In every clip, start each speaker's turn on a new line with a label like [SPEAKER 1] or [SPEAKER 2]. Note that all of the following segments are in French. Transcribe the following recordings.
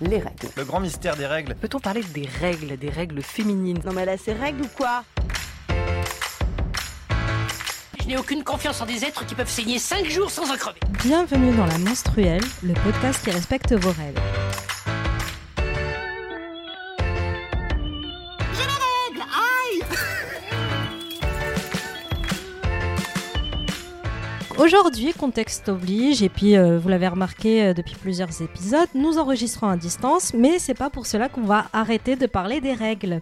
[SPEAKER 1] les règles.
[SPEAKER 2] Le grand mystère des règles.
[SPEAKER 3] Peut-on parler des règles, des règles féminines?
[SPEAKER 1] Non mais là c'est règles ou quoi?
[SPEAKER 4] Je n'ai aucune confiance en des êtres qui peuvent saigner 5 jours sans en crever.
[SPEAKER 5] Bienvenue dans La Menstruelle, le podcast qui respecte vos règles. Aujourd'hui, contexte oblige, et puis euh, vous l'avez remarqué euh, depuis plusieurs épisodes, nous enregistrons à distance, mais c'est pas pour cela qu'on va arrêter de parler des règles.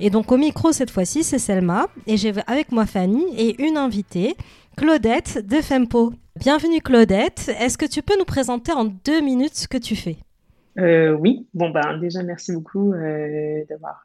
[SPEAKER 5] Et donc au micro cette fois-ci, c'est Selma, et j'ai avec moi Fanny et une invitée, Claudette de Fempo. Bienvenue Claudette, est-ce que tu peux nous présenter en deux minutes ce que tu fais?
[SPEAKER 6] Euh, oui, bon ben déjà merci beaucoup d'avoir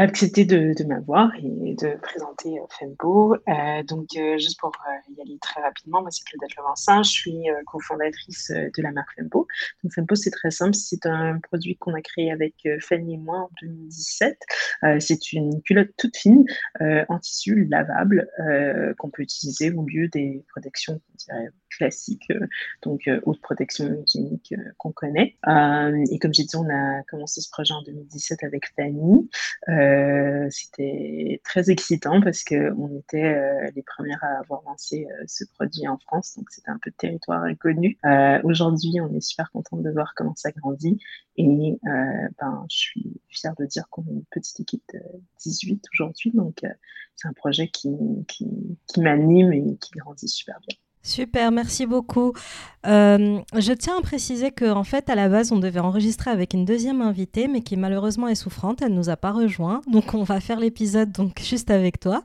[SPEAKER 6] accepté de, m'avoir et de présenter euh, Fempo. Euh, donc euh, juste pour y aller très rapidement, moi c'est Claudette Levancin, je suis cofondatrice de la marque Fempo. Donc Fempo c'est très simple, c'est un produit qu'on a créé avec Fanny et moi en 2017. Euh, c'est une culotte toute fine en tissu lavable qu'on peut utiliser au lieu des protections on dirait, classiques, euh, donc euh, haute protection hygiénique euh, qu'on connaît. Et comme j'ai dit, on a commencé ce projet en 2017 avec Fanny. C'était très excitant parce que on était les premières à avoir lancé ce produit en France, donc c'était un peu de territoire inconnu. Aujourd'hui, on est super contente de voir comment ça grandit et ben, je suis fière de dire qu'on est une petite équipe de 18 aujourd'hui, donc c'est un projet qui, qui m'anime et qui grandit super bien.
[SPEAKER 5] Super, merci beaucoup. Euh, je tiens à préciser qu'en fait, à la base, on devait enregistrer avec une deuxième invitée, mais qui malheureusement est souffrante. Elle nous a pas rejoint, donc on va faire l'épisode donc juste avec toi.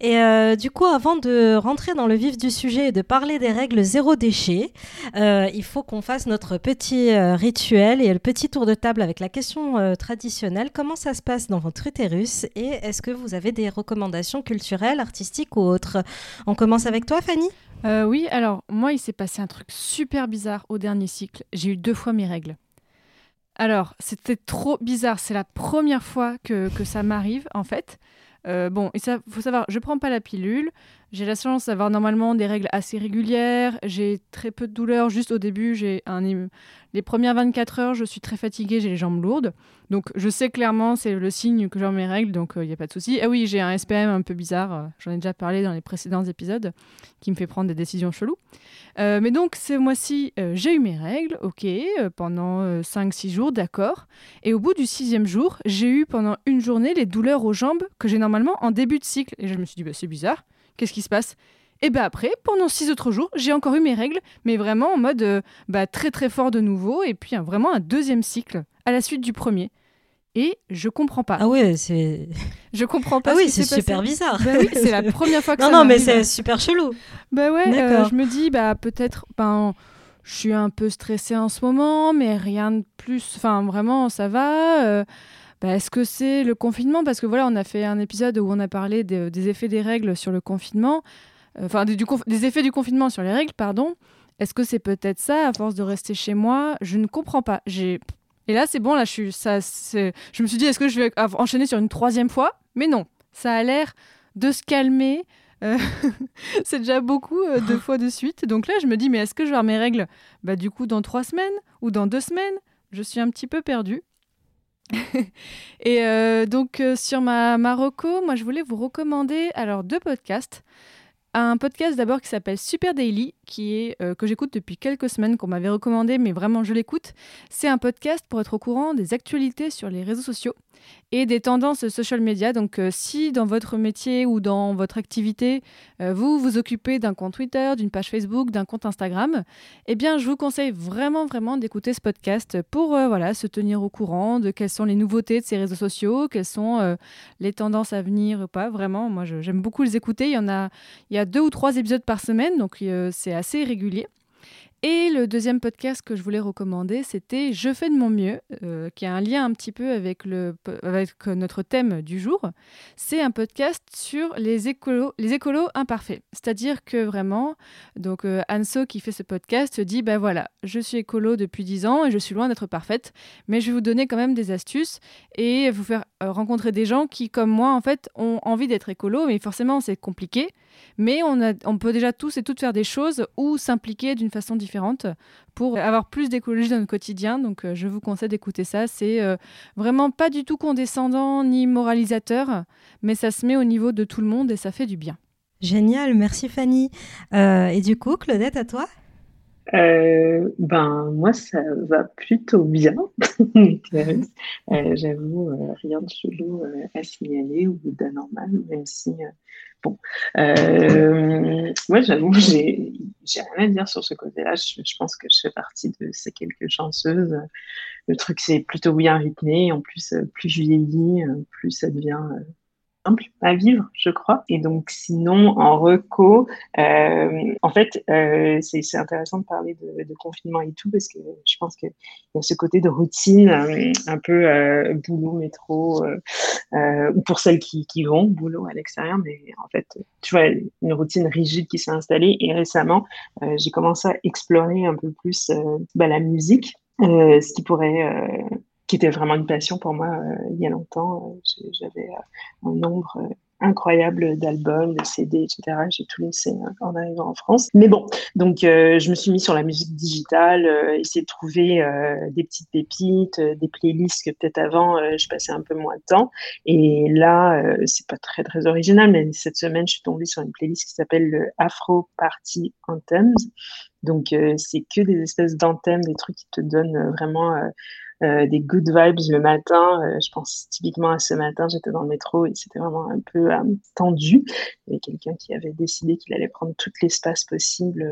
[SPEAKER 5] Et euh, du coup, avant de rentrer dans le vif du sujet et de parler des règles zéro déchet, euh, il faut qu'on fasse notre petit rituel et le petit tour de table avec la question traditionnelle. Comment ça se passe dans votre utérus et est-ce que vous avez des recommandations culturelles, artistiques ou autres? On commence avec toi, Fanny?
[SPEAKER 7] Euh, oui, alors moi, il s'est passé un truc super bizarre au dernier cycle. J'ai eu deux fois mes règles. Alors, c'était trop bizarre. C'est la première fois que, que ça m'arrive, en fait. Euh, bon, il faut savoir, je prends pas la pilule. J'ai la chance d'avoir normalement des règles assez régulières. J'ai très peu de douleurs. Juste au début, j'ai les premières 24 heures, je suis très fatiguée, j'ai les jambes lourdes. Donc, je sais clairement, c'est le signe que j'ai mes règles, donc il n'y a pas de souci. Ah oui, j'ai un SPM un peu bizarre. euh, J'en ai déjà parlé dans les précédents épisodes, qui me fait prendre des décisions cheloues. Euh, mais donc, ce mois-ci, euh, j'ai eu mes règles, ok, euh, pendant 5-6 jours, d'accord. Et au bout du sixième jour, j'ai eu pendant une journée les douleurs aux jambes que j'ai normalement en début de cycle. Et je me suis dit, bah, c'est bizarre, qu'est-ce qui se passe? Et bien après, pendant 6 autres jours, j'ai encore eu mes règles, mais vraiment en mode euh, bah, très très fort de nouveau, et puis un- vraiment un deuxième cycle à la suite du premier. Et je comprends pas.
[SPEAKER 5] Ah ouais, c'est.
[SPEAKER 7] Je comprends pas
[SPEAKER 5] Ah oui, c'est
[SPEAKER 7] passé.
[SPEAKER 5] super bizarre.
[SPEAKER 7] Bah oui, c'est la première fois que
[SPEAKER 5] non,
[SPEAKER 7] ça
[SPEAKER 5] non, mais
[SPEAKER 7] m'arrive.
[SPEAKER 5] c'est super chelou.
[SPEAKER 7] Bah ouais, euh, je me dis, bah peut-être, ben, je suis un peu stressée en ce moment, mais rien de plus. Enfin, vraiment, ça va. euh, Est-ce que c'est le confinement Parce que voilà, on a fait un épisode où on a parlé de- des effets des règles sur le confinement. Euh, Enfin, des, effets du confinement sur les règles, pardon. Est-ce que c'est peut-être ça, à force de rester chez moi? Je ne comprends pas. J'ai... Et là, c'est bon, là, je, suis, je me suis dit, est-ce que je vais enchaîner sur une troisième fois? Mais non, ça a l'air de se calmer. Euh, c'est déjà beaucoup euh, deux fois de suite. Donc là, je me dis, mais est-ce que je vais avoir mes règles? Bah, Du coup, dans trois semaines ou dans deux semaines? Je suis un petit peu perdue. Et euh, donc, euh, sur ma Marocco, moi, je voulais vous recommander alors deux podcasts. Un podcast d'abord qui s'appelle Super Daily, qui est euh, que j'écoute depuis quelques semaines, qu'on m'avait recommandé, mais vraiment je l'écoute. C'est un podcast pour être au courant des actualités sur les réseaux sociaux et des tendances social media. Donc, euh, si dans votre métier ou dans votre activité, euh, vous vous occupez d'un compte Twitter, d'une page Facebook, d'un compte Instagram, eh bien, je vous conseille vraiment, vraiment d'écouter ce podcast pour voilà, se tenir au courant de quelles sont les nouveautés de ces réseaux sociaux, quelles sont les tendances à venir ou pas. Vraiment, moi, j'aime beaucoup les écouter. Il y en il y a deux ou trois épisodes par semaine, donc euh, c'est assez régulier. Et le deuxième podcast que je voulais recommander, c'était Je fais de mon mieux, euh, qui a un lien un petit peu avec, le, avec notre thème du jour. C'est un podcast sur les écolos, les écolos imparfaits. C'est-à-dire que vraiment, donc euh, Anso qui fait ce podcast dit, ben voilà, je suis écolo depuis 10 ans et je suis loin d'être parfaite, mais je vais vous donner quand même des astuces et vous faire euh, rencontrer des gens qui, comme moi, en fait, ont envie d'être écolo, mais forcément c'est compliqué. Mais on, a, on peut déjà tous et toutes faire des choses ou s'impliquer d'une façon différente pour avoir plus d'écologie dans notre quotidien. Donc euh, je vous conseille d'écouter ça. C'est euh, vraiment pas du tout condescendant ni moralisateur, mais ça se met au niveau de tout le monde et ça fait du bien.
[SPEAKER 5] Génial, merci Fanny. Euh, et du coup, Claudette, à toi?
[SPEAKER 6] Euh, ben moi ça va plutôt bien. euh, J'avoue euh, rien de chelou euh, à signaler ou d'anormal, même si euh, bon. moi j'avoue j'ai rien à dire sur ce côté-là. Je, je, pense que je fais partie de ces quelques chanceuses. Le truc c'est plutôt bien rythmé. En plus plus je vieillis, plus ça devient simple à vivre, je crois. Et donc, sinon, en reco, euh, en fait, euh, c'est intéressant de parler de, de, confinement et tout, parce que je pense qu'il y a ce côté de routine, euh, un peu euh, boulot, métro, euh, euh, ou pour celles qui, qui vont boulot à l'extérieur, mais en fait, tu vois, une routine rigide qui s'est installée. Et récemment, j'ai commencé à explorer un peu plus bah, la musique, ce qui pourrait qui était vraiment une passion pour moi euh, il y a longtemps. Euh, j'avais euh, un nombre incroyable d'albums, de CD, etc. J'ai tout laissé hein, en arrivant en France. Mais bon, donc je me suis mis sur la musique digitale, euh, essayer de trouver des petites pépites, des playlists que peut-être avant je passais un peu moins de temps. Et là, c'est pas très très original, mais cette semaine je suis tombée sur une playlist qui s'appelle le Afro Party Anthems. Donc c'est que des espèces d'anthems, des trucs qui te donnent vraiment euh, des good vibes le matin. Euh, je pense typiquement à ce matin, j'étais dans le métro et c'était vraiment un peu euh, tendu. Il y avait quelqu'un qui avait décidé qu'il allait prendre tout l'espace possible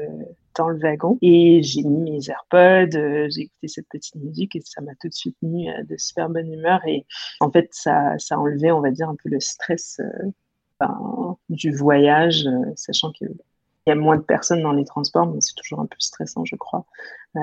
[SPEAKER 6] dans le wagon. Et j'ai mis mes AirPods, j'ai écouté cette petite musique et ça m'a tout de suite mis de super bonne humeur. Et en fait, ça, ça a enlevé, on va dire, un peu le stress ben, du voyage, sachant que il y a moins de personnes dans les transports, mais c'est toujours un peu stressant, je crois, euh,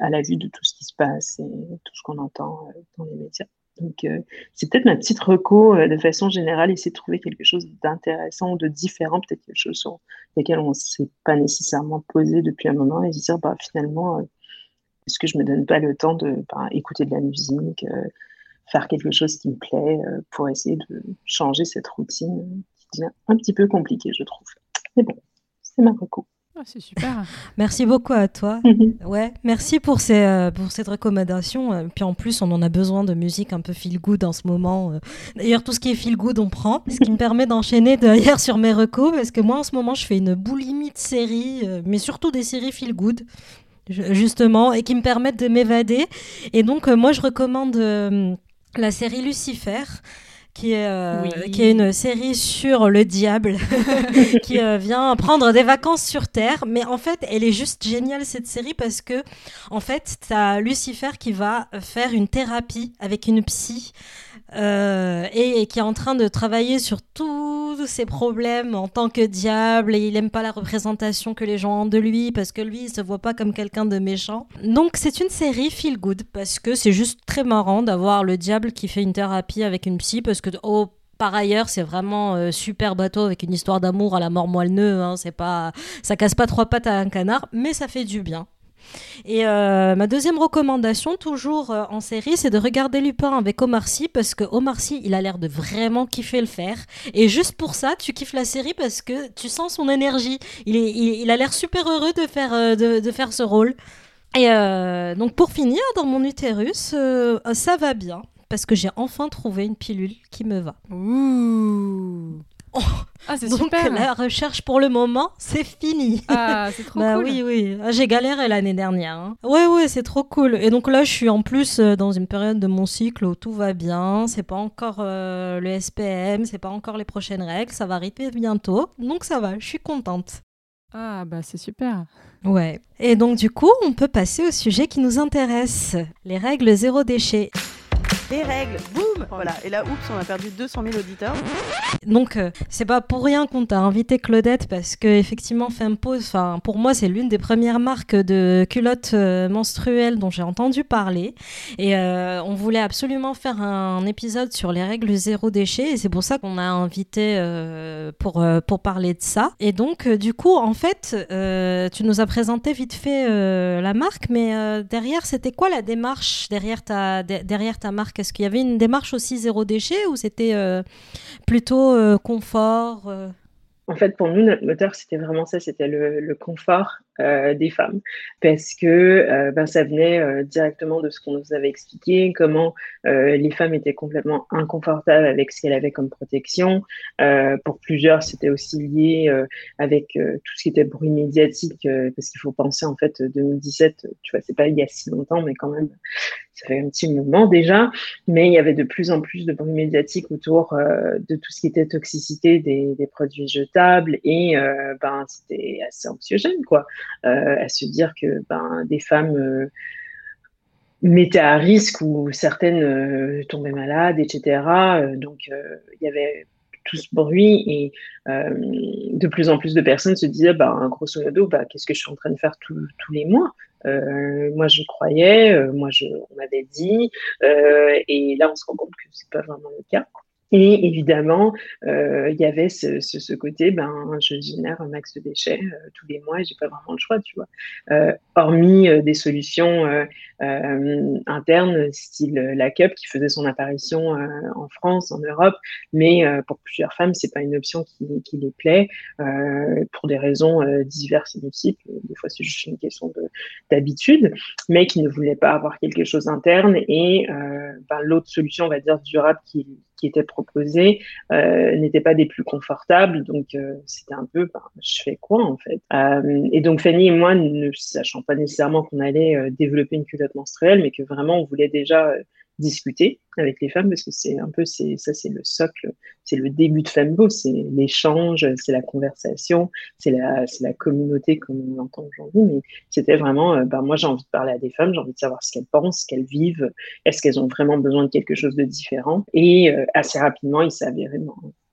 [SPEAKER 6] à la vue de tout ce qui se passe et tout ce qu'on entend euh, dans les médias. Donc, euh, c'est peut-être ma petite reco de façon générale, essayer de trouver quelque chose d'intéressant ou de différent, peut-être quelque chose sur lequel on ne s'est pas nécessairement posé depuis un moment et se dire, bah, finalement, est-ce que je me donne pas le temps de bah, écouter de la musique, faire quelque chose qui me plaît pour essayer de changer cette routine qui devient un petit peu compliquée, je trouve. Mais bon, c'est ma reco.
[SPEAKER 7] Ah, c'est super.
[SPEAKER 5] merci beaucoup à toi. Ouais, merci pour, ces, euh, pour cette recommandation. Euh, puis en plus, on en a besoin de musique un peu feel good en ce moment. Euh. D'ailleurs, tout ce qui est feel good, on prend. Ce qui me permet d'enchaîner d'ailleurs sur mes recos. Parce que moi, en ce moment, je fais une boulimie de séries, mais surtout des séries feel good justement, et qui me permettent de m'évader. Et donc, moi, je recommande la série Lucifer qui est, euh, qui est une série sur le diable qui euh, vient prendre des vacances sur Terre. Mais en fait, elle est juste géniale cette série parce que, en fait, t'as Lucifer qui va faire une thérapie avec une psy euh, et, et, qui est en train de travailler sur tous ses problèmes en tant que diable et il aime pas la représentation que les gens ont de lui parce que lui il se voit pas comme quelqu'un de méchant. Donc c'est une série feel good parce que c'est juste très marrant d'avoir le diable qui fait une thérapie avec une psy parce que oh, par ailleurs, c'est vraiment euh, super bateau avec une histoire d'amour à la mort moelle hein, c'est pas, ça casse pas trois pattes à un canard, mais ça fait du bien. Et euh, ma deuxième recommandation, toujours euh, en série, c'est de regarder Lupin avec Omar Sy parce que Omar Sy, il a l'air de vraiment kiffer le faire. Et juste pour ça, tu kiffes la série parce que tu sens son énergie. Il, a l'air super heureux de faire, de, faire ce rôle. Et donc pour finir, dans mon utérus, ça va bien parce que j'ai enfin trouvé une pilule qui me va.
[SPEAKER 7] Ouh.
[SPEAKER 5] Oh.
[SPEAKER 7] Ah, c'est
[SPEAKER 5] Donc
[SPEAKER 7] super.
[SPEAKER 5] la recherche pour le moment, c'est fini.
[SPEAKER 7] Ah, c'est trop
[SPEAKER 5] bah
[SPEAKER 7] cool.
[SPEAKER 5] oui, oui. Ah, J'ai galéré l'année dernière. Hein. Ouais, ouais, c'est trop cool. Et donc là, je suis en plus euh, dans une période de mon cycle où tout va bien. C'est pas encore euh, le SPM, c'est pas encore les prochaines règles. Ça va arriver bientôt. Donc ça va, je suis contente.
[SPEAKER 7] Ah, bah c'est super.
[SPEAKER 5] Ouais. Et donc du coup, on peut passer au sujet qui nous intéresse. Les règles zéro déchet.
[SPEAKER 1] Les règles, boum Voilà, et là, oups, on a perdu 200 000 auditeurs.
[SPEAKER 5] Donc, euh, c'est pas pour rien qu'on t'a invité Claudette, parce que effectivement, Fempo, enfin, pour moi, c'est l'une des premières marques de culottes euh, menstruelles dont j'ai entendu parler. Et euh, on voulait absolument faire un épisode sur les règles zéro déchet, et c'est pour ça qu'on a invité euh, pour, euh, pour parler de ça. Et donc, euh, du coup, en fait, euh, tu nous as présenté vite fait euh, la marque, mais euh, derrière, c'était quoi la démarche derrière ta, de- derrière ta marque Est-ce qu'il y avait une démarche aussi zéro déchet ou c'était euh, plutôt euh, confort euh?
[SPEAKER 6] En fait, pour nous, notre moteur, c'était vraiment ça, c'était le, confort euh, des femmes, parce que euh, ben, ça venait euh, directement de ce qu'on nous avait expliqué, comment les femmes étaient complètement inconfortables avec ce qu'elles avaient comme protection. pour plusieurs, c'était aussi lié avec tout ce qui était bruit médiatique, parce qu'il faut penser en fait 2017, tu vois, c'est pas il y a si longtemps, mais quand même, ça fait un petit moment déjà, mais il y avait de plus en plus de bruit médiatique autour de tout ce qui était toxicité des, des produits jetables et ben c'était assez anxiogène quoi, à se dire que ben des femmes euh, mettaient à risque ou certaines euh, tombaient malades, etc. donc il y avait tout ce bruit et de plus en plus de personnes se disaient, ben, grosso modo, bah, qu'est-ce que je suis en train de faire tous les mois? Euh, moi, je croyais, euh, moi, je, on m'avait dit, euh, et là, on se rend compte que c'est pas vraiment le cas. Et évidemment, euh, il y avait ce, ce, ce, côté, ben, je génère un max de déchets euh, tous les mois et j'ai pas vraiment le choix, tu vois. Euh, hormis euh, des solutions euh, internes, style la Cup qui faisait son apparition en France, en Europe, mais pour plusieurs femmes, c'est pas une option qui, qui les plaît pour des raisons diverses et multiples. Des fois, c'est juste une question d'habitude, mais qui ne voulaient pas avoir quelque chose interne et ben, l'autre solution, on va dire durable, qui qui étaient proposés euh, n'étaient pas des plus confortables. Donc, euh, c'était un peu, ben, je fais quoi en fait? Euh, Et donc, Fanny et moi, ne sachant pas nécessairement qu'on allait euh, développer une culotte menstruelle, mais que vraiment, on voulait déjà euh, discuter avec les femmes parce que c'est un peu c'est ça c'est le socle c'est le début de Fembo c'est l'échange c'est la conversation c'est la c'est la communauté comme on l'entend aujourd'hui. Mais c'était vraiment euh, ben moi j'ai envie de parler à des femmes j'ai envie de savoir ce qu'elles pensent ce qu'elles vivent est-ce qu'elles ont vraiment besoin de quelque chose de différent? Et euh, assez rapidement il s'est avéré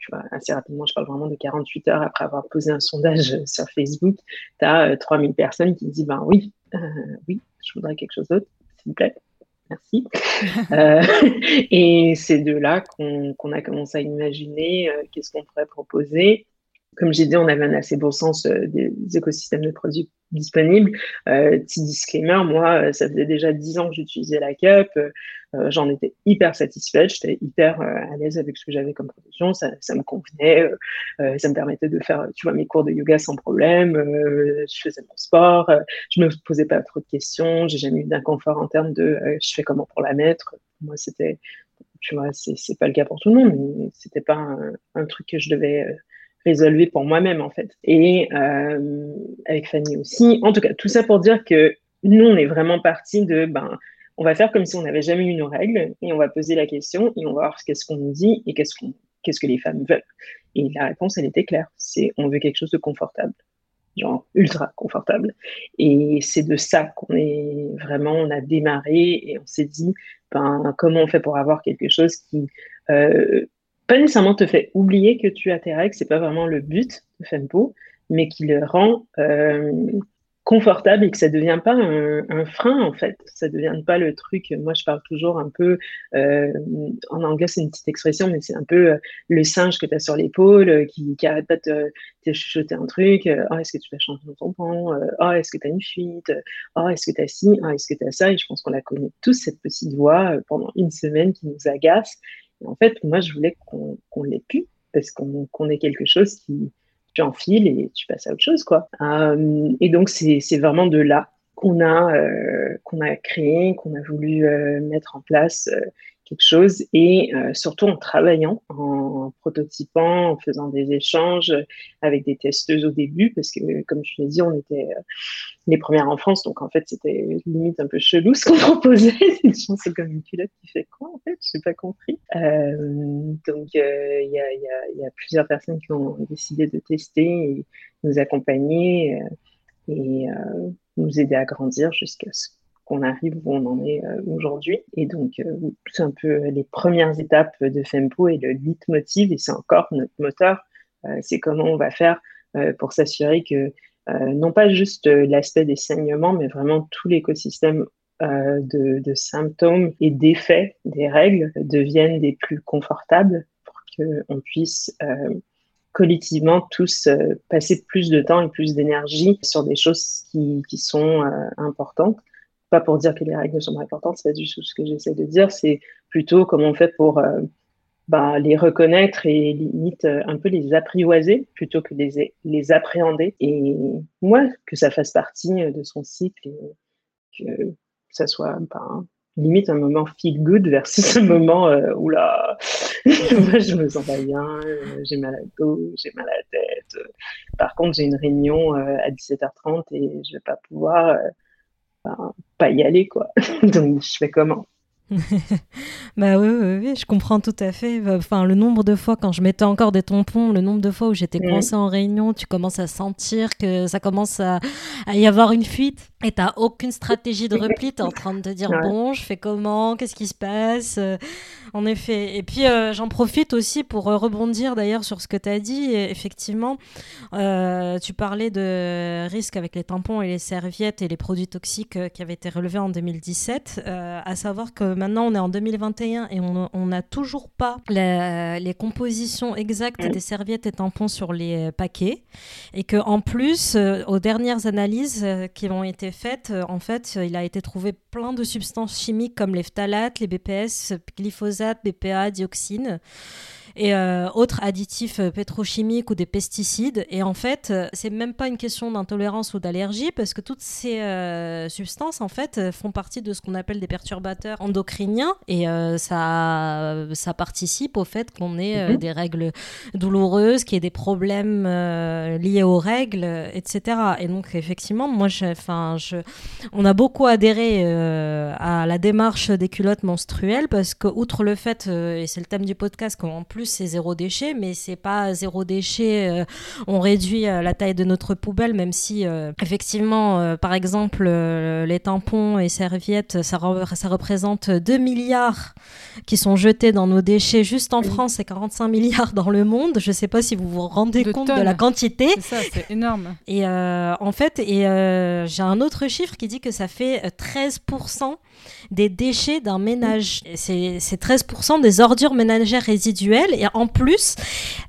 [SPEAKER 6] tu vois, assez rapidement, je parle vraiment de 48 heures après avoir posé un sondage sur Facebook, tu as 3000 personnes qui disent, ben oui, euh, oui, je voudrais quelque chose d'autre, s'il vous plaît merci. euh, et c'est de là qu'on qu a commencé à imaginer euh, qu'est-ce qu'on pourrait proposer. Comme j'ai dit, on avait un assez bon sens euh, des écosystèmes de produits disponibles. Euh, petit disclaimer, moi, euh, ça faisait déjà dix ans que j'utilisais la cup. J'en étais hyper satisfaite. J'étais hyper à l'aise avec ce que j'avais comme protection. Ça, ça me convenait. ça me permettait de faire, tu vois, mes cours de yoga sans problème. je faisais mon sport. je me posais pas trop de questions. J'ai jamais eu d'inconfort en termes de je fais comment pour la mettre. Moi, c'était, tu vois, c'est pas le cas pour tout le monde, mais c'était pas un, truc que je devais résolver pour moi-même en fait. Et euh, avec Fanny aussi. En tout cas, tout ça pour dire que nous, on est vraiment parti de, ben, on va faire comme si on n'avait jamais eu nos règles et on va poser la question et on va voir qu'est-ce qu'on nous dit et qu'est-ce qu'on, qu'est-ce que les femmes veulent. Et la réponse, elle était claire. C'est on veut quelque chose de confortable, genre ultra confortable. Et c'est de ça qu'on est vraiment, on a démarré et on s'est dit, ben, comment on fait pour avoir quelque chose qui euh, pas nécessairement te fait oublier que tu as tes règles, c'est pas vraiment le but de Fempo, mais qui le rend euh, confortable et que ça ne devient pas un, frein en fait. Ça ne devient pas le truc. Moi, je parle toujours un peu euh, en anglais, c'est une petite expression, mais c'est un peu euh, le singe que tu as sur l'épaule qui, qui arrête pas de te, te chuchoter un truc. Oh, est-ce que tu vas changer ton tampon Oh, est-ce que tu as une fuite Oh, est-ce que tu as ci Oh, est-ce que tu as ça? Et je pense qu'on la connaît tous cette petite voix pendant une semaine qui nous agace en fait, moi, je voulais qu'on qu l'ait pu, parce qu'on qu ait quelque chose qui, tu enfiles et tu passes à autre chose, quoi. Euh, et donc, c'est vraiment de là qu'on a, euh, qu'on a créé, qu'on a voulu euh, mettre en place chose et euh, surtout en travaillant, en prototypant, en faisant des échanges avec des testeuses au début parce que comme je l'ai dit, on était euh, les premières en France, donc en fait c'était limite un peu chelou ce qu'on proposait. C'est comme une culotte qui fait quoi en fait? Je n'ai pas compris. Euh, donc il y, a, plusieurs personnes qui ont décidé de tester et nous accompagner et nous aider à grandir jusqu'à ce qu'on arrive où on en est euh, aujourd'hui. Et donc, euh, c'est un peu les premières étapes de Fempo et le leitmotiv, et c'est encore notre moteur, euh, c'est comment on va faire pour s'assurer que non pas juste l'aspect des saignements, mais vraiment tout l'écosystème de, symptômes et d'effets des règles deviennent des plus confortables pour qu'on puisse collectivement tous euh, passer plus de temps et plus d'énergie sur des choses qui, sont euh, importantes pas pour dire que les règles sont importantes, c'est pas du tout ce que j'essaie de dire, c'est plutôt comment on fait pour euh, bah, les reconnaître et limite un peu les apprivoiser plutôt que les, les appréhender. Et moi, que ça fasse partie de son cycle et que ça soit ben, limite un moment feel good versus un moment euh, oula, moi je me sens pas bien, euh, j'ai mal à dos, j'ai mal à tête. Par contre, j'ai une réunion euh, à 17h30 et je vais pas pouvoir ben, pas y aller quoi. Donc je fais comment?
[SPEAKER 5] Bah oui, oui, oui, je comprends tout à fait. Enfin, le nombre de fois quand je mettais encore des tampons, le nombre de fois où j'étais mmh. coincée en réunion, tu commences à sentir que ça commence à, y avoir une fuite et t'as aucune stratégie de repli. T'es en train de te dire bon, je fais comment, qu'est-ce qui se passe? En effet. Et puis euh, j'en profite aussi pour euh, rebondir d'ailleurs sur ce que tu as dit. effectivement, euh, tu parlais de risques avec les tampons et les serviettes et les produits toxiques qui avaient été relevés en 2017. à savoir que maintenant on est en 2021 et on n'a toujours pas les compositions exactes des serviettes et tampons sur les paquets. Et qu'en plus, aux dernières analyses qui ont été faites, en fait, il a été trouvé plein de substances chimiques comme les phtalates, les BPS, glyphosate, BPA, dioxine et euh, autres additifs euh, pétrochimiques ou des pesticides. Et en fait, euh, c'est même pas une question d'intolérance ou d'allergie parce que toutes ces substances en fait font partie de ce qu'on appelle des perturbateurs endocriniens et ça, ça participe au fait qu'on ait mhm. des règles douloureuses, qu'il y ait des problèmes liés aux règles, etc. Et donc effectivement, moi, enfin, je, on a beaucoup adhéré à la démarche des culottes menstruelles parce que outre le fait, et c'est le thème du podcast, qu'en plus c'est zéro déchet, mais c'est pas zéro déchet. Euh, on réduit euh, la taille de notre poubelle, même si euh, effectivement, par exemple, les tampons et serviettes, ça, ça, représente 2 milliards qui sont jetés dans nos déchets juste en France et 45 milliards dans le monde. Je sais pas si vous vous rendez compte de la quantité.
[SPEAKER 7] C'est ça, c'est énorme.
[SPEAKER 5] Et en fait, et j'ai un autre chiffre qui dit que ça fait 13% des déchets d'un ménage. C'est 13% des ordures ménagères résiduelles et en plus,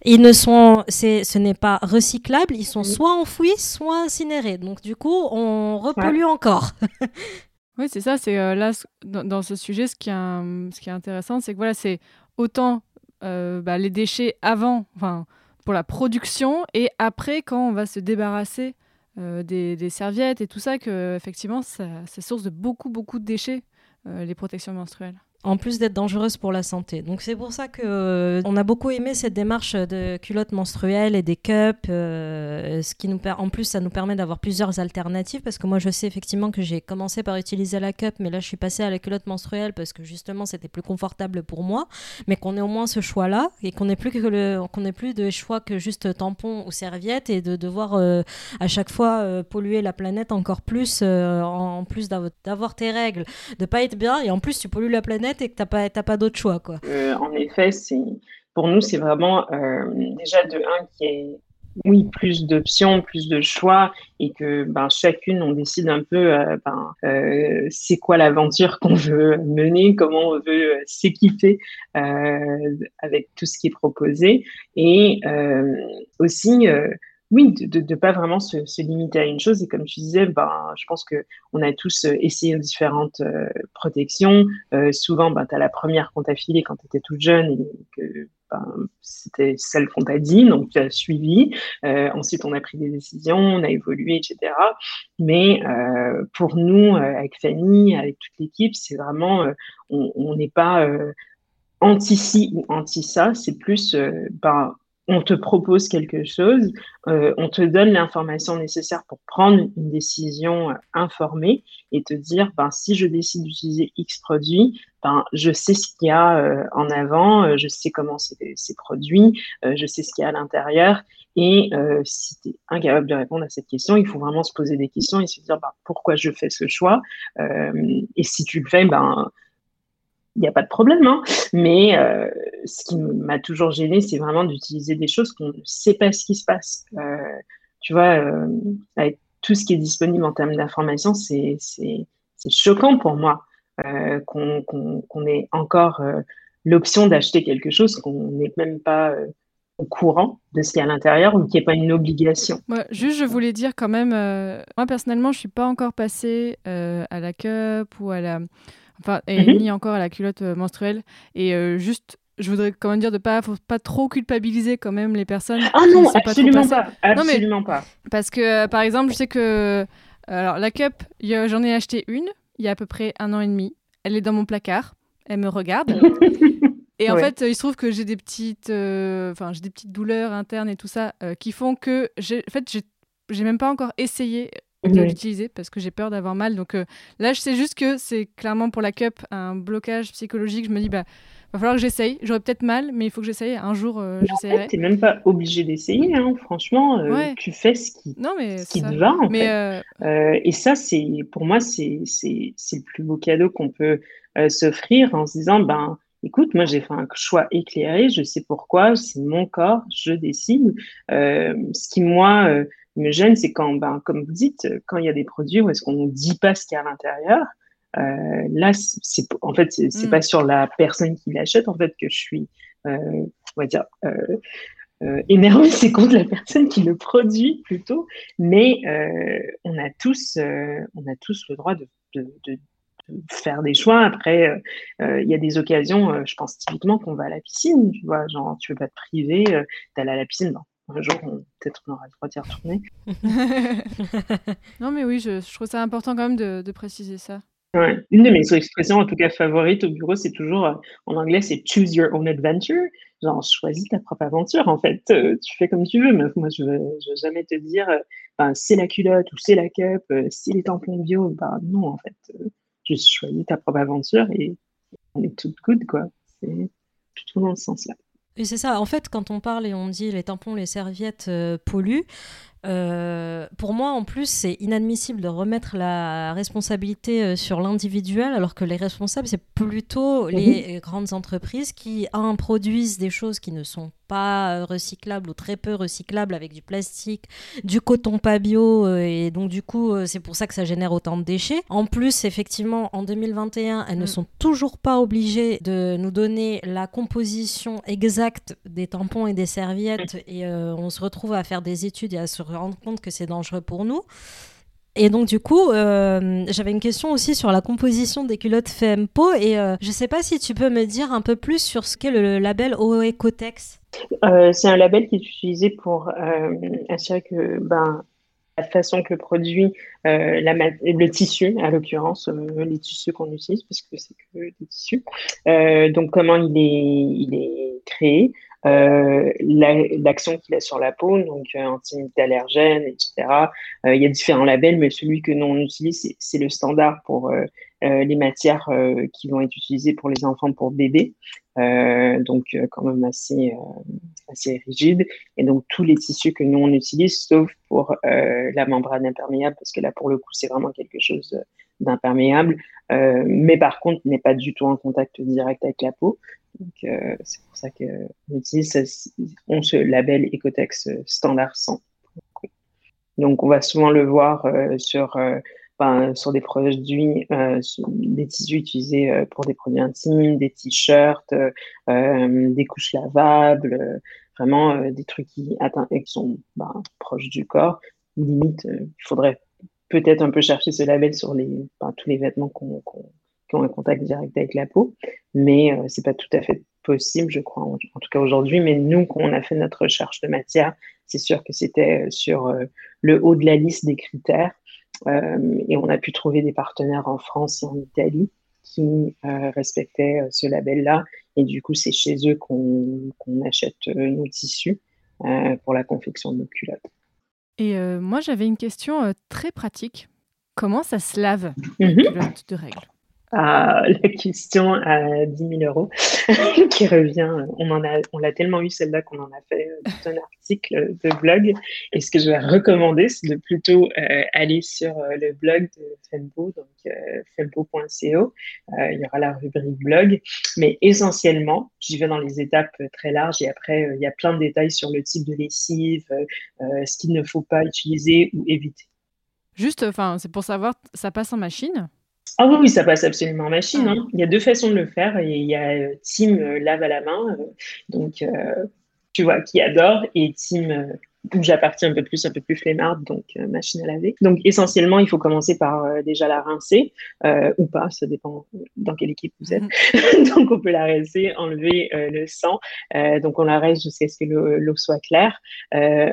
[SPEAKER 5] ils ne sont, ce n'est pas recyclable, ils sont soit enfouis, soit incinérés. Donc du coup, on repollue encore.
[SPEAKER 7] oui, c'est ça. C'est euh, là dans, ce sujet, ce qui est, ce qui est intéressant, c'est que voilà, c'est autant euh, bah, les déchets avant, enfin pour la production et après quand on va se débarrasser euh, des, serviettes et tout ça, que effectivement, c'est source de beaucoup, beaucoup de déchets, euh, les protections menstruelles
[SPEAKER 5] en plus d'être dangereuse pour la santé. Donc c'est pour ça que euh, on a beaucoup aimé cette démarche de culottes menstruelles et des cups. Euh, en plus ça nous permet d'avoir plusieurs alternatives parce que moi je sais effectivement que j'ai commencé par utiliser la cup, mais là je suis passée à la culotte menstruelle parce que justement c'était plus confortable pour moi, mais qu'on ait au moins ce choix-là et qu'on n'ait plus qu'on ait plus de choix que juste tampon ou serviette et de devoir euh, à chaque fois polluer la planète encore plus en plus d'avoir tes règles, de pas être bien et en plus tu pollues la planète et que tu n'as pas, pas d'autre choix. Quoi.
[SPEAKER 6] Euh, en effet, pour nous, c'est vraiment euh, déjà de un qui est oui, plus d'options, plus de choix, et que ben, chacune, on décide un peu euh, ben, c'est quoi l'aventure qu'on veut mener, comment on veut s'équiper avec tout ce qui est proposé. Et aussi, oui, de ne pas vraiment se, limiter à une chose. Et comme tu disais, ben, je pense qu'on a tous euh, essayé différentes euh, protections. Euh, souvent, ben, tu as la première qu'on t'a filée quand tu étais toute jeune et que ben, c'était celle qu'on t'a dit, donc tu as suivi. ensuite, on a pris des décisions, on a évolué, etc. Mais pour nous, avec Fanny, avec toute l'équipe, c'est vraiment, on n'est pas anti-ci ou anti-ça, c'est plus, ben, on te propose quelque chose, euh, on te donne l'information nécessaire pour prendre une décision euh, informée et te dire, ben, si je décide d'utiliser X produit, ben, je sais ce qu'il y a euh, en avant, je sais comment c'est produit, je sais ce qu'il y a à l'intérieur. Et si tu es incapable de répondre à cette question, il faut vraiment se poser des questions et se dire ben, pourquoi je fais ce choix. et si tu le fais, ben, il n'y a pas de problème. Hein. Mais euh, ce qui m'a toujours gêné, c'est vraiment d'utiliser des choses qu'on ne sait pas ce qui se passe. Euh, tu vois, euh, avec tout ce qui est disponible en termes d'information, c'est choquant pour moi qu'on ait encore l'option d'acheter quelque chose qu'on n'est même pas au courant de ce qu'il y a à l'intérieur ou qui n'est pas une obligation.
[SPEAKER 7] juste, je voulais dire quand même, moi personnellement, je ne suis pas encore passée à la cup ou à la enfin, et mhm. ni encore à la culotte euh, menstruelle. Et euh, juste je voudrais quand même dire de pas faut pas trop culpabiliser quand même les personnes.
[SPEAKER 6] Ah non, absolument pas, absolument pas.
[SPEAKER 7] Parce que par exemple, je sais que alors la cup, j'en ai acheté une il y a à peu près un an et demi. Elle est dans mon placard, elle me regarde. Et en fait, il se trouve que j'ai des petites, euh, enfin, j'ai des petites douleurs internes et tout ça euh, qui font que, en fait, j'ai même pas encore essayé de l'utiliser parce que j'ai peur d'avoir mal. Donc euh, là, je sais juste que c'est clairement pour la cup un blocage psychologique. Je me dis, bah, va falloir que j'essaye. J'aurais peut-être mal, mais il faut que j'essaye. Un jour, euh, j'essayerai.
[SPEAKER 6] Tu n'es même pas obligé d'essayer. Hein. Franchement, tu fais ce qui,
[SPEAKER 7] non, mais
[SPEAKER 6] ce qui te va. En fait. et ça, c'est pour moi, c'est le plus beau cadeau qu'on peut s'offrir en se disant, ben, écoute, moi j'ai fait un choix éclairé, je sais pourquoi, c'est mon corps, je décide. Euh, ce qui, moi, euh, me gêne, c'est quand, ben, comme vous dites, quand il y a des produits où est-ce qu'on ne dit pas ce qu'il y a à l'intérieur, euh, là, c'est, en fait, c'est, n'est mm. pas sur la personne qui l'achète, en fait, que je suis, on va dire, énervée, c'est contre la personne qui le produit plutôt, mais on a tous, on a tous le droit de, de, de faire des choix. Après, euh, euh, il y a des occasions, euh, je pense typiquement qu'on va à la piscine, tu vois, genre tu veux pas te priver d'aller à la piscine. Un jour, peut-être on aura le droit d'y retourner.
[SPEAKER 7] non, mais oui, je, trouve ça important quand même de, préciser ça.
[SPEAKER 6] Ouais. Une de mes expressions, en tout cas favorites au bureau, c'est toujours, en anglais, c'est choose your own adventure. Genre, choisis ta propre aventure, en fait. tu fais comme tu veux, mais moi, je ne veux, jamais te dire, ben, c'est la culotte ou c'est la cup, c'est les tampons bio. Ben, non, en fait juste choisis ta propre aventure et on est tout good, quoi. C'est tout dans ce sens-là.
[SPEAKER 5] Et c'est ça, en fait, quand on parle et on dit les tampons, les serviettes euh, polluent, euh, pour moi, en plus, c'est inadmissible de remettre la responsabilité euh, sur l'individuel, alors que les responsables, c'est plutôt les grandes entreprises qui, un, produisent des choses qui ne sont pas euh, recyclables ou très peu recyclables avec du plastique, du coton pas bio, et donc du coup, c'est pour ça que ça génère autant de déchets. En plus, effectivement, en 2021, elles ne mm. sont toujours pas obligées de nous donner la composition exacte des tampons et des serviettes, et on se retrouve à faire des études et à se rendre compte que c'est dangereux pour nous. Et donc du coup, euh, j'avais une question aussi sur la composition des culottes Fempo et euh, je ne sais pas si tu peux me dire un peu plus sur ce qu'est le label OECOTEX.
[SPEAKER 6] Euh, c'est un label qui est utilisé pour assurer que ben, la façon que produit, le tissu, à l'occurrence, les tissus qu'on utilise, parce que c'est que des tissus, donc comment il est, il est créé, euh, l'action qu'il a sur la peau, donc euh, anti-allergène, etc. Euh, il y a différents labels, mais celui que nous on utilise, c'est le standard pour euh, les matières qui vont être utilisées pour les enfants pour bébés, donc quand même assez assez rigide. Et donc tous les tissus que nous on utilise, sauf pour la membrane imperméable, parce que là pour le coup c'est vraiment quelque chose d'imperméable, mais par contre n'est pas du tout en contact direct avec la peau. Donc, euh, c'est pour ça qu'on utilise on se label Ecotex euh, standard 100. Donc, on va souvent le voir euh, sur, sur des produits, des tissus utilisés pour des produits intimes, des t-shirts, des couches lavables, vraiment des trucs qui, qui sont ben, proches du corps. Limite, il faudrait peut-être un peu chercher ce label sur les, ben, tous les vêtements qu'on ont un contact direct avec la peau, mais euh, c'est pas tout à fait possible, je crois, en, tout cas aujourd'hui. Mais nous, quand on a fait notre recherche de matière, c'est sûr que c'était euh, sur euh, le haut de la liste des critères. et on a pu trouver des partenaires en France et en Italie qui respectaient ce label-là. Et du coup, c'est chez eux qu'on achète nos tissus pour la confection de nos culottes.
[SPEAKER 7] Et moi, j'avais une question très pratique. Comment ça se lave une mhm. culotte de règles?
[SPEAKER 6] À la question à 10 000 euros qui revient. On en a, on l'a tellement eu celle-là qu'on en a fait euh, un article de blog. Et ce que je vais recommander, c'est de plutôt euh, aller sur euh, le blog de Fembo, donc fembo.co. il y aura la rubrique blog, mais essentiellement, j'y vais dans les étapes très larges et après il y a plein de détails sur le type de lessive, ce qu'il ne faut pas utiliser ou éviter.
[SPEAKER 7] Juste, enfin, c'est pour savoir, ça passe en machine?
[SPEAKER 6] Ah oui, ça passe absolument en machine. Hein. Il y a deux façons de le faire. Il y a euh, Team euh, lave à la main, euh, donc tu vois, qui adore, et Team où j'appartiens un peu plus, un peu plus flemmarde, donc euh, machine à laver. Donc essentiellement, il faut commencer par euh, déjà la rincer, euh, ou pas, ça dépend dans quelle équipe vous êtes. Mhm. donc on peut la rincer, enlever le sang, donc on la rince jusqu'à ce que l'eau soit claire.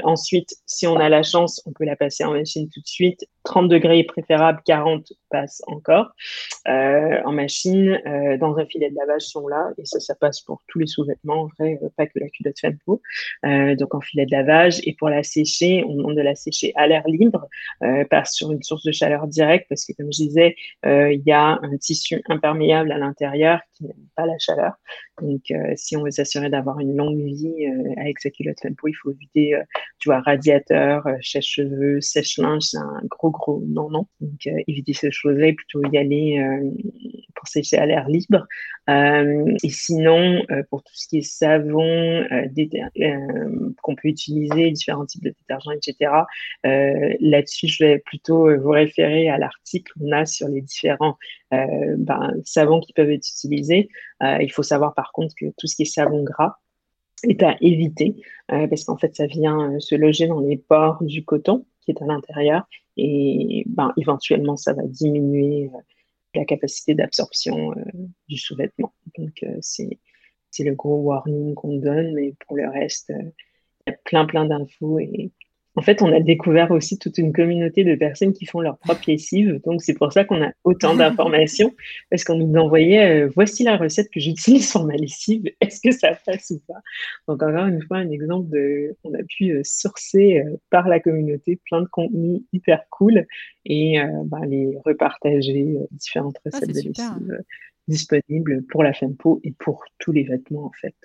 [SPEAKER 6] ensuite, si on a la chance, on peut la passer en machine tout de suite. 30 degrés préférable, 40 passe encore en machine. dans un filet de lavage sont là, et ça, ça passe pour tous les sous-vêtements, en vrai, pas que la culotte Fempo. donc en filet de lavage et pour la sécher, on demande de la sécher à l'air libre, euh, pas sur une source de chaleur directe, parce que comme je disais, euh, il y a un tissu imperméable à l'intérieur qui n'aime pas la chaleur. Donc, euh, si on veut s'assurer d'avoir une longue vie euh, avec sa culotte Fempo, il faut éviter, euh, tu vois, radiateur, sèche-cheveux, sèche-linge, c'est un gros, gros non, non. Donc, éviter ces choses-là et plutôt y aller pour sécher à l'air libre. et sinon, pour tout ce qui est savon, qu'on peut utiliser, différents types de détergents, etc., là-dessus, je vais plutôt vous référer à l'article qu'on a sur les différents ben, savons qui peuvent être utilisés. il faut savoir par contre que tout ce qui est savon gras est à éviter euh, parce qu'en fait ça vient euh, se loger dans les pores du coton qui est à l'intérieur et ben, éventuellement ça va diminuer euh, la capacité d'absorption du sous-vêtement. Donc c'est le gros warning qu'on donne, mais pour le reste, il y a plein plein d'infos et en fait, on a découvert aussi toute une communauté de personnes qui font leur propre lessive. Donc, c'est pour ça qu'on a autant d'informations, parce qu'on nous envoyait euh, voici la recette que j'utilise pour ma lessive. Est-ce que ça passe ou pas? Donc, encore une fois, un exemple de. On a pu euh, sourcer euh, par la communauté plein de contenus hyper cool et bah, les repartager différentes
[SPEAKER 7] ah,
[SPEAKER 6] recettes de lessive disponibles pour la femme peau et pour tous les vêtements, en fait.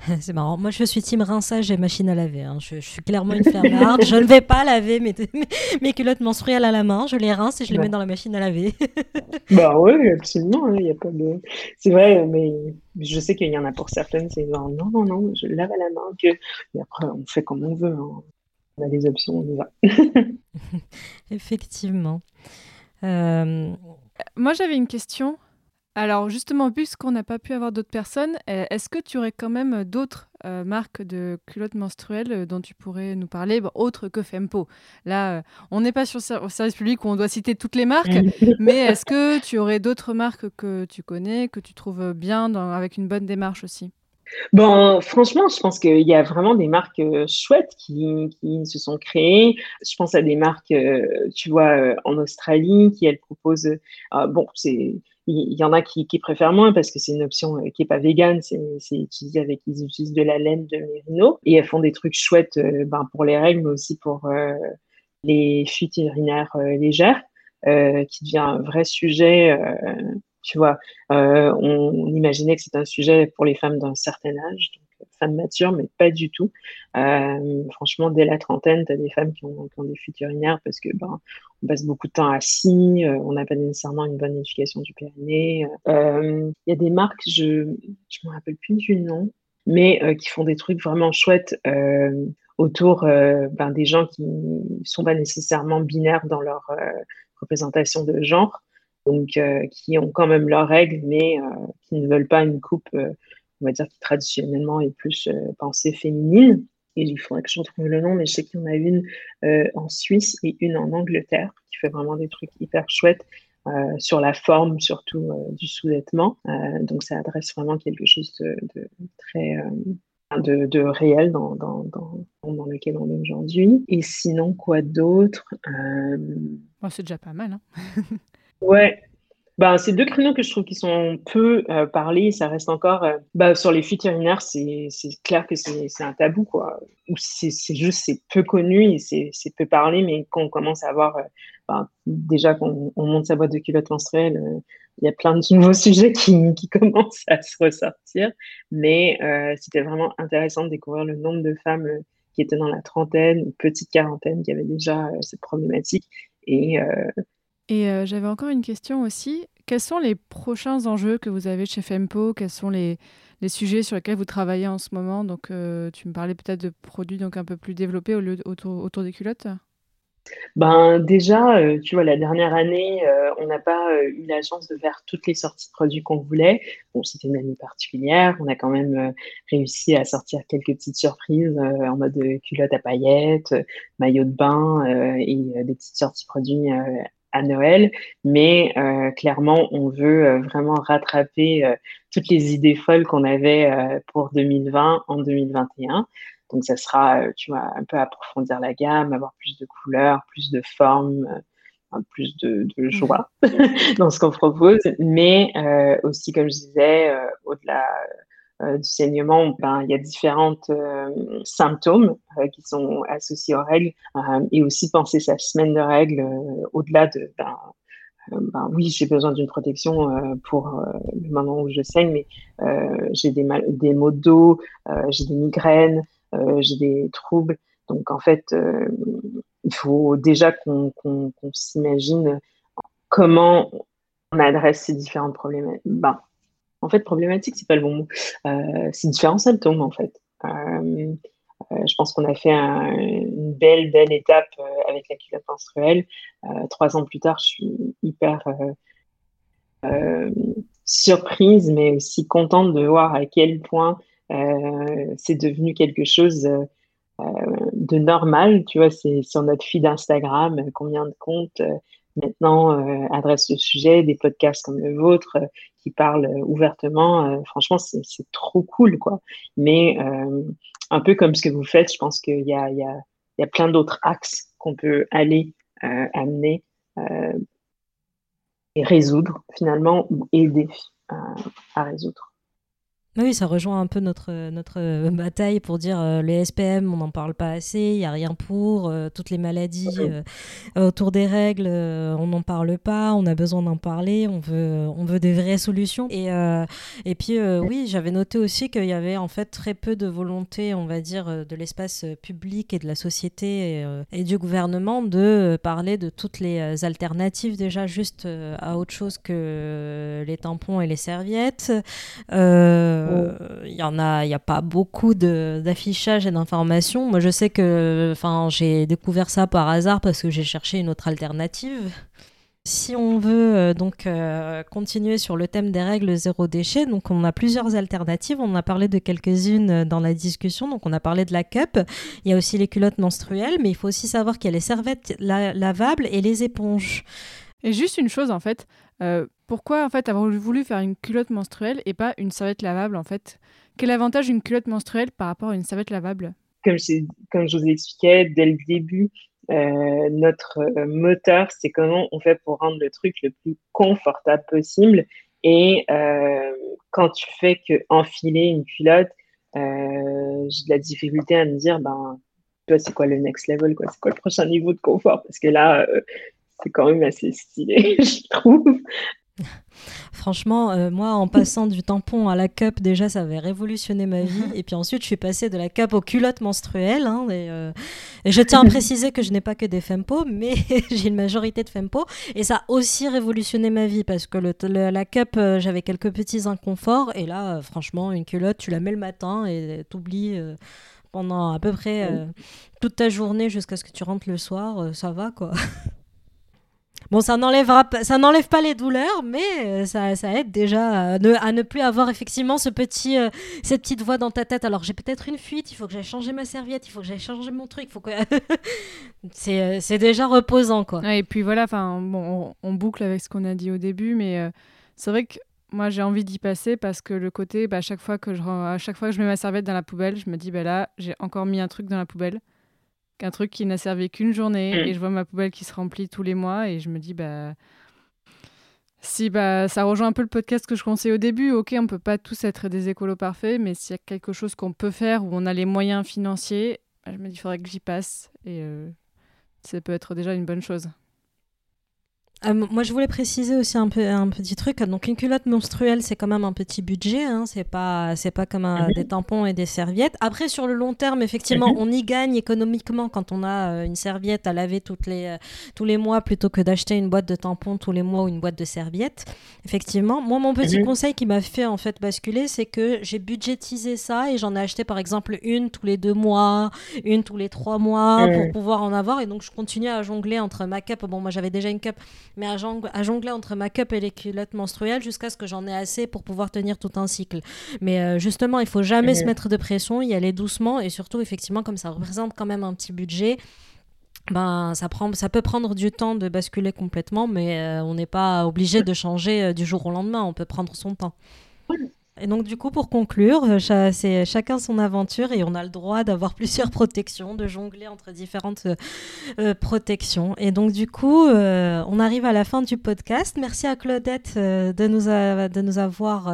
[SPEAKER 5] C'est marrant. Moi, je suis team rinçage et machine à laver. Hein. Je, suis clairement une flemmarde. je ne vais pas laver mes, mes, culottes menstruelles à la main. Je les rince et je les mets dans la machine à laver.
[SPEAKER 6] bah oui, absolument. Hein. Il y a pas de... C'est vrai, mais je sais qu'il y en a pour certaines, c'est genre non, non, non, je lave à la main. Que... Et après, on fait comme on veut. Hein. On a des options, on y va.
[SPEAKER 5] Effectivement. Euh,
[SPEAKER 7] Moi, j'avais une question. Alors justement, puisqu'on n'a pas pu avoir d'autres personnes, euh, est-ce que tu aurais quand même d'autres euh, marques de culottes menstruelles euh, dont tu pourrais nous parler, autres que Fempo Là, on n'est pas sur au service public où on doit citer toutes les marques, mais est-ce que tu aurais d'autres marques que tu connais, que tu trouves bien, avec une bonne démarche aussi?
[SPEAKER 6] Bon, franchement, je pense qu'il y a vraiment des marques chouettes qui, se sont créées. Je pense à des marques, tu vois, en Australie, qui elles proposent. bon, c'est il y en a qui, préfèrent moins parce que c'est une option euh, qui n'est pas végane, c'est utilisé avec, ils utilisent de la laine de mérino et elles font des trucs chouettes euh, ben, pour les règles, mais aussi pour euh, les fuites urinaires légères, qui devient un vrai sujet. tu vois, on, imaginait que c'était un sujet pour les femmes d'un certain âge, femmes matures, mais pas du tout. Euh, franchement, dès la trentaine, tu as des femmes qui ont, des fuites urinaires parce que ben, on passe beaucoup de temps assis, euh, on n'a pas nécessairement une bonne éducation du périnée. Euh, il y a des marques, je ne me rappelle plus du nom, mais qui font des trucs vraiment chouettes autour ben, des gens qui ne sont pas nécessairement binaires dans leur représentation de genre, donc qui ont quand même leurs règles, mais qui ne veulent pas une coupe on va dire, qui traditionnellement est plus euh, pensée féminine. Et il faudrait que je retrouve le nom, mais je sais qu'il y en a une euh, en Suisse et une en Angleterre qui fait vraiment des trucs hyper chouettes euh, sur la forme, surtout du sous-vêtement. donc, ça adresse vraiment quelque chose de, très de, réel dans, dans, dans, dans, lequel on est aujourd'hui. Et sinon, quoi d'autre
[SPEAKER 7] C'est déjà pas mal. Hein
[SPEAKER 6] ouais, bah, c'est deux créneaux que je trouve qui sont peu euh, parlés. Ça reste encore euh, bah, sur les fuites urinaires, c'est clair que c'est un tabou, quoi. Ou c'est juste c'est peu connu et c'est peu parlé, mais quand on commence à avoir euh, bah, déjà qu'on on monte sa boîte de culottes menstruelles, il y a plein de nouveaux sujets qui, qui commencent à se ressortir. Mais c'était vraiment intéressant de découvrir le nombre de femmes qui étaient dans la trentaine, ou petite quarantaine, qui avaient déjà cette problématique. Et
[SPEAKER 7] et j'avais encore une question aussi. Quels sont les prochains enjeux que vous avez chez Fempo? Quels sont les, sujets sur lesquels vous travaillez en ce moment? Donc, tu me parlais peut-être de produits donc un peu plus développés autour, des culottes
[SPEAKER 6] Ben déjà, euh, tu vois, la dernière année, euh, on n'a pas euh, eu la chance de faire toutes les sorties de produits qu'on voulait. Bon, c'était une année particulière. On a quand même réussi à sortir quelques petites surprises en mode culotte à paillettes, maillot de bain et des petites sorties produits à Noël. Mais clairement, on veut vraiment rattraper toutes les idées folles qu'on avait pour 2020 en 2021. Donc, ça sera, euh, tu vois, un peu approfondir la gamme, avoir plus de couleurs, plus de formes, euh, plus de, de joie dans ce qu'on propose. Mais euh, aussi, comme je disais, au-delà du saignement, ben, il y a différents symptômes qui sont associés aux règles et aussi penser sa semaine de règles au-delà de ben, ben, oui, j'ai besoin d'une protection pour le moment où je saigne, mais j'ai des, des maux de dos, j'ai des migraines, euh, j'ai des troubles. Donc en fait, euh, il faut déjà qu'on s'imagine comment on adresse ces différentes problématiques. Ben, en fait, problématique, c'est pas le bon mot. Euh, c'est différents symptômes, en fait. je pense qu'on a fait une belle, belle étape avec la culotte menstruelle. trois ans plus tard, je suis hyper surprise, mais aussi contente de voir à quel point euh, c'est devenu quelque chose euh, de normal. Tu vois, c'est sur notre feed Instagram, combien de comptes maintenant euh, adressent le sujet, des podcasts comme le vôtre qui parlent ouvertement. franchement, c'est trop cool, quoi. Mais un peu comme ce que vous faites, je pense qu'il y a, y, a, y a, plein d'autres axes qu'on peut aller amener et résoudre finalement ou aider à résoudre.
[SPEAKER 5] Oui, ça rejoint un peu notre, notre euh, bataille pour dire euh, les SPM, on n'en parle pas assez, il n'y a rien pour, euh, toutes les maladies autour des règles, on n'en parle pas, on a besoin d'en parler, on veut, on veut des vraies solutions. Et, et puis, oui, j'avais noté aussi qu'il y avait en fait très peu de volonté, on va dire, de l'espace public et de la société et, du gouvernement de parler de toutes les alternatives déjà juste à autre chose que les tampons et les serviettes. Euh, il y en a, n'y a pas beaucoup d'affichage et d'informations. Moi, je sais que, j'ai découvert ça par hasard parce que j'ai cherché une autre alternative. Si on veut euh, donc euh, continuer sur le thème des règles zéro déchet, donc on a plusieurs alternatives. On a parlé de quelques-unes dans la discussion. Donc on a parlé de la cup. Il y a aussi les culottes menstruelles, mais il faut aussi savoir qu'il y a les serviettes lavables et les éponges.
[SPEAKER 7] Et juste une chose en fait, pourquoi en fait avoir voulu faire une culotte menstruelle et pas une serviette lavable en fait? Quel avantage une culotte menstruelle par rapport à une serviette lavable?
[SPEAKER 6] Comme je, comme je vous expliquais dès le début, euh, notre euh, moteur, c'est comment on fait pour rendre le truc le plus confortable possible. Et euh, quand tu fais que enfiler une culotte, j'ai de la difficulté à me dire, ben, c'est quoi le next level, quoi? C'est quoi le prochain niveau de confort? Parce que là, c'est quand même assez stylé, je trouve.
[SPEAKER 5] Franchement, euh, moi, en passant du tampon à la cup, déjà, ça avait révolutionné ma vie. Et puis ensuite, je suis passée de la cup aux culottes menstruelles. Hein, euh, et, je tiens à préciser que je n'ai pas que des fempo, mais j'ai une majorité de fempo. Et ça a aussi révolutionné ma vie parce que le, la cup, euh, j'avais quelques petits inconforts. Et là, franchement, une culotte, tu la mets le matin et t'oublies pendant à peu près toute ta journée jusqu'à ce que tu rentres le soir. ça va, quoi. Bon, ça n'enlèvera ça n'enlève pas les douleurs, mais euh, ça, ça aide déjà à ne, plus avoir effectivement ce petit, euh, cette petite voix dans ta tête. Alors j'ai peut-être une fuite, il faut que j'aille changer ma serviette, il faut que j'aille changer mon truc, il faut que c'est, euh, c'est déjà reposant quoi.
[SPEAKER 7] et puis voilà, enfin bon, on, boucle avec ce qu'on a dit au début, mais c'est vrai que moi j'ai envie d'y passer parce que le côté, bah, à chaque fois que je à chaque fois que je mets ma serviette dans la poubelle, je me dis bah là j'ai encore mis un truc dans la poubelle qu'un truc qui n'a servi qu'une journée mm. et je vois ma poubelle qui se remplit tous les mois et je me dis bah si bah ça rejoint un peu le podcast que je conseillais au début, ok on peut pas tous être des écolos parfaits, mais s'il y a quelque chose qu'on peut faire où on a les moyens financiers, bah, je me dis il faudrait que j'y passe et euh, ça peut être déjà une bonne chose.
[SPEAKER 5] Euh, moi, je voulais préciser aussi un, peu, un petit truc. Donc, une culotte menstruelle, c'est quand même un petit budget. Hein. C'est pas, c'est pas comme un,
[SPEAKER 6] Mhm.
[SPEAKER 5] des tampons et des serviettes. Après, sur le long terme, effectivement,
[SPEAKER 6] Mhm.
[SPEAKER 5] on y gagne économiquement quand on a euh, une serviette à laver toutes les, euh, tous les mois plutôt que d'acheter une boîte de tampons tous les mois ou une boîte de serviettes. Effectivement. Moi, mon petit
[SPEAKER 6] Mhm.
[SPEAKER 5] conseil qui m'a fait en fait basculer, c'est que j'ai budgétisé ça et j'en ai acheté par exemple une tous les deux mois, une tous les trois mois pour pouvoir en avoir. Et donc, je continue à jongler entre ma cup. Bon, moi, j'avais déjà une cup mais à, jong- à jongler entre ma cup et les culottes menstruelles jusqu'à ce que j'en ai assez pour pouvoir tenir tout un cycle. Mais euh, justement, il faut jamais se
[SPEAKER 6] Mhm.
[SPEAKER 5] mettre de pression, y aller doucement et surtout, effectivement, comme ça représente quand même un petit budget. Ben, ça, prend, ça peut prendre du temps de basculer complètement, mais euh, on n'est pas obligé de changer euh, du jour au lendemain. On peut prendre son temps. Et donc, du coup, pour conclure, euh, c'est chacun son aventure et on a le droit d'avoir plusieurs protections, de jongler entre différentes euh, euh, protections. Et donc, du coup, euh, on arrive à la fin du podcast. Merci à Claudette euh, de, nous a- de nous avoir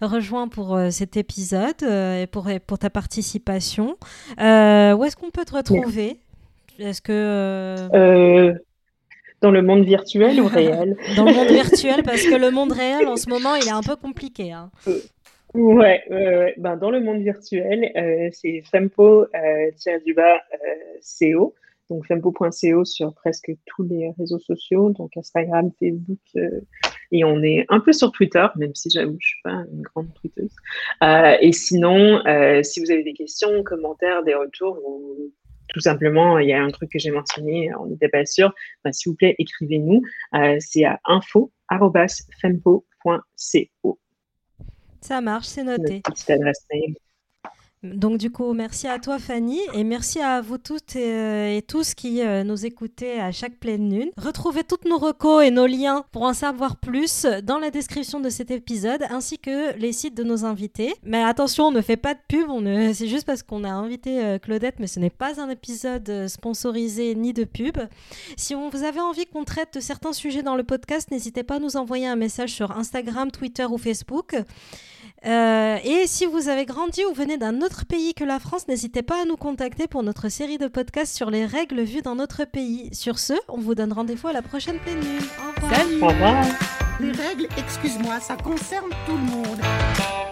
[SPEAKER 5] rejoints pour cet épisode et pour, et pour ta participation. Où est-ce qu'on peut te retrouver? Est-ce que.
[SPEAKER 6] dans le monde virtuel ou réel?
[SPEAKER 5] Dans le monde virtuel, parce que le monde réel en ce moment, il est un peu compliqué. hein.
[SPEAKER 6] Ouais. Ben, dans le monde virtuel, euh, c'est fempo euh, euh, CO, donc fempo.co sur presque tous les réseaux sociaux, donc Instagram, Facebook, et on est un peu sur Twitter, même si j'avoue, je suis pas une grande tweeteuse. Et sinon, si vous avez des questions, commentaires, des retours, ou tout simplement, il y a un truc que j'ai mentionné, on n'était pas sûr, ben, s'il vous plaît, écrivez-nous. C'est à info@fempo.co.
[SPEAKER 5] Ça marche, c'est noté.
[SPEAKER 6] petite adresse mail.
[SPEAKER 5] Donc du coup, merci à toi Fanny et merci à vous toutes et, euh, et tous qui euh, nous écoutez à chaque pleine lune. Retrouvez toutes nos recos et nos liens pour en savoir plus dans la description de cet épisode ainsi que les sites de nos invités. Mais attention, on ne fait pas de pub, on ne... c'est juste parce qu'on a invité euh, Claudette, mais ce n'est pas un épisode sponsorisé ni de pub. Si on, vous avez envie qu'on traite de certains sujets dans le podcast, n'hésitez pas à nous envoyer un message sur Instagram, Twitter ou Facebook. Euh, et si vous avez grandi ou venez d'un autre pays que la France, n'hésitez pas à nous contacter pour notre série de podcasts sur les règles vues dans notre pays. Sur ce, on vous donne rendez-vous à la prochaine pleine lune. Au revoir.
[SPEAKER 7] Salut
[SPEAKER 6] Au revoir.
[SPEAKER 2] Les règles, excuse-moi, ça concerne tout le monde.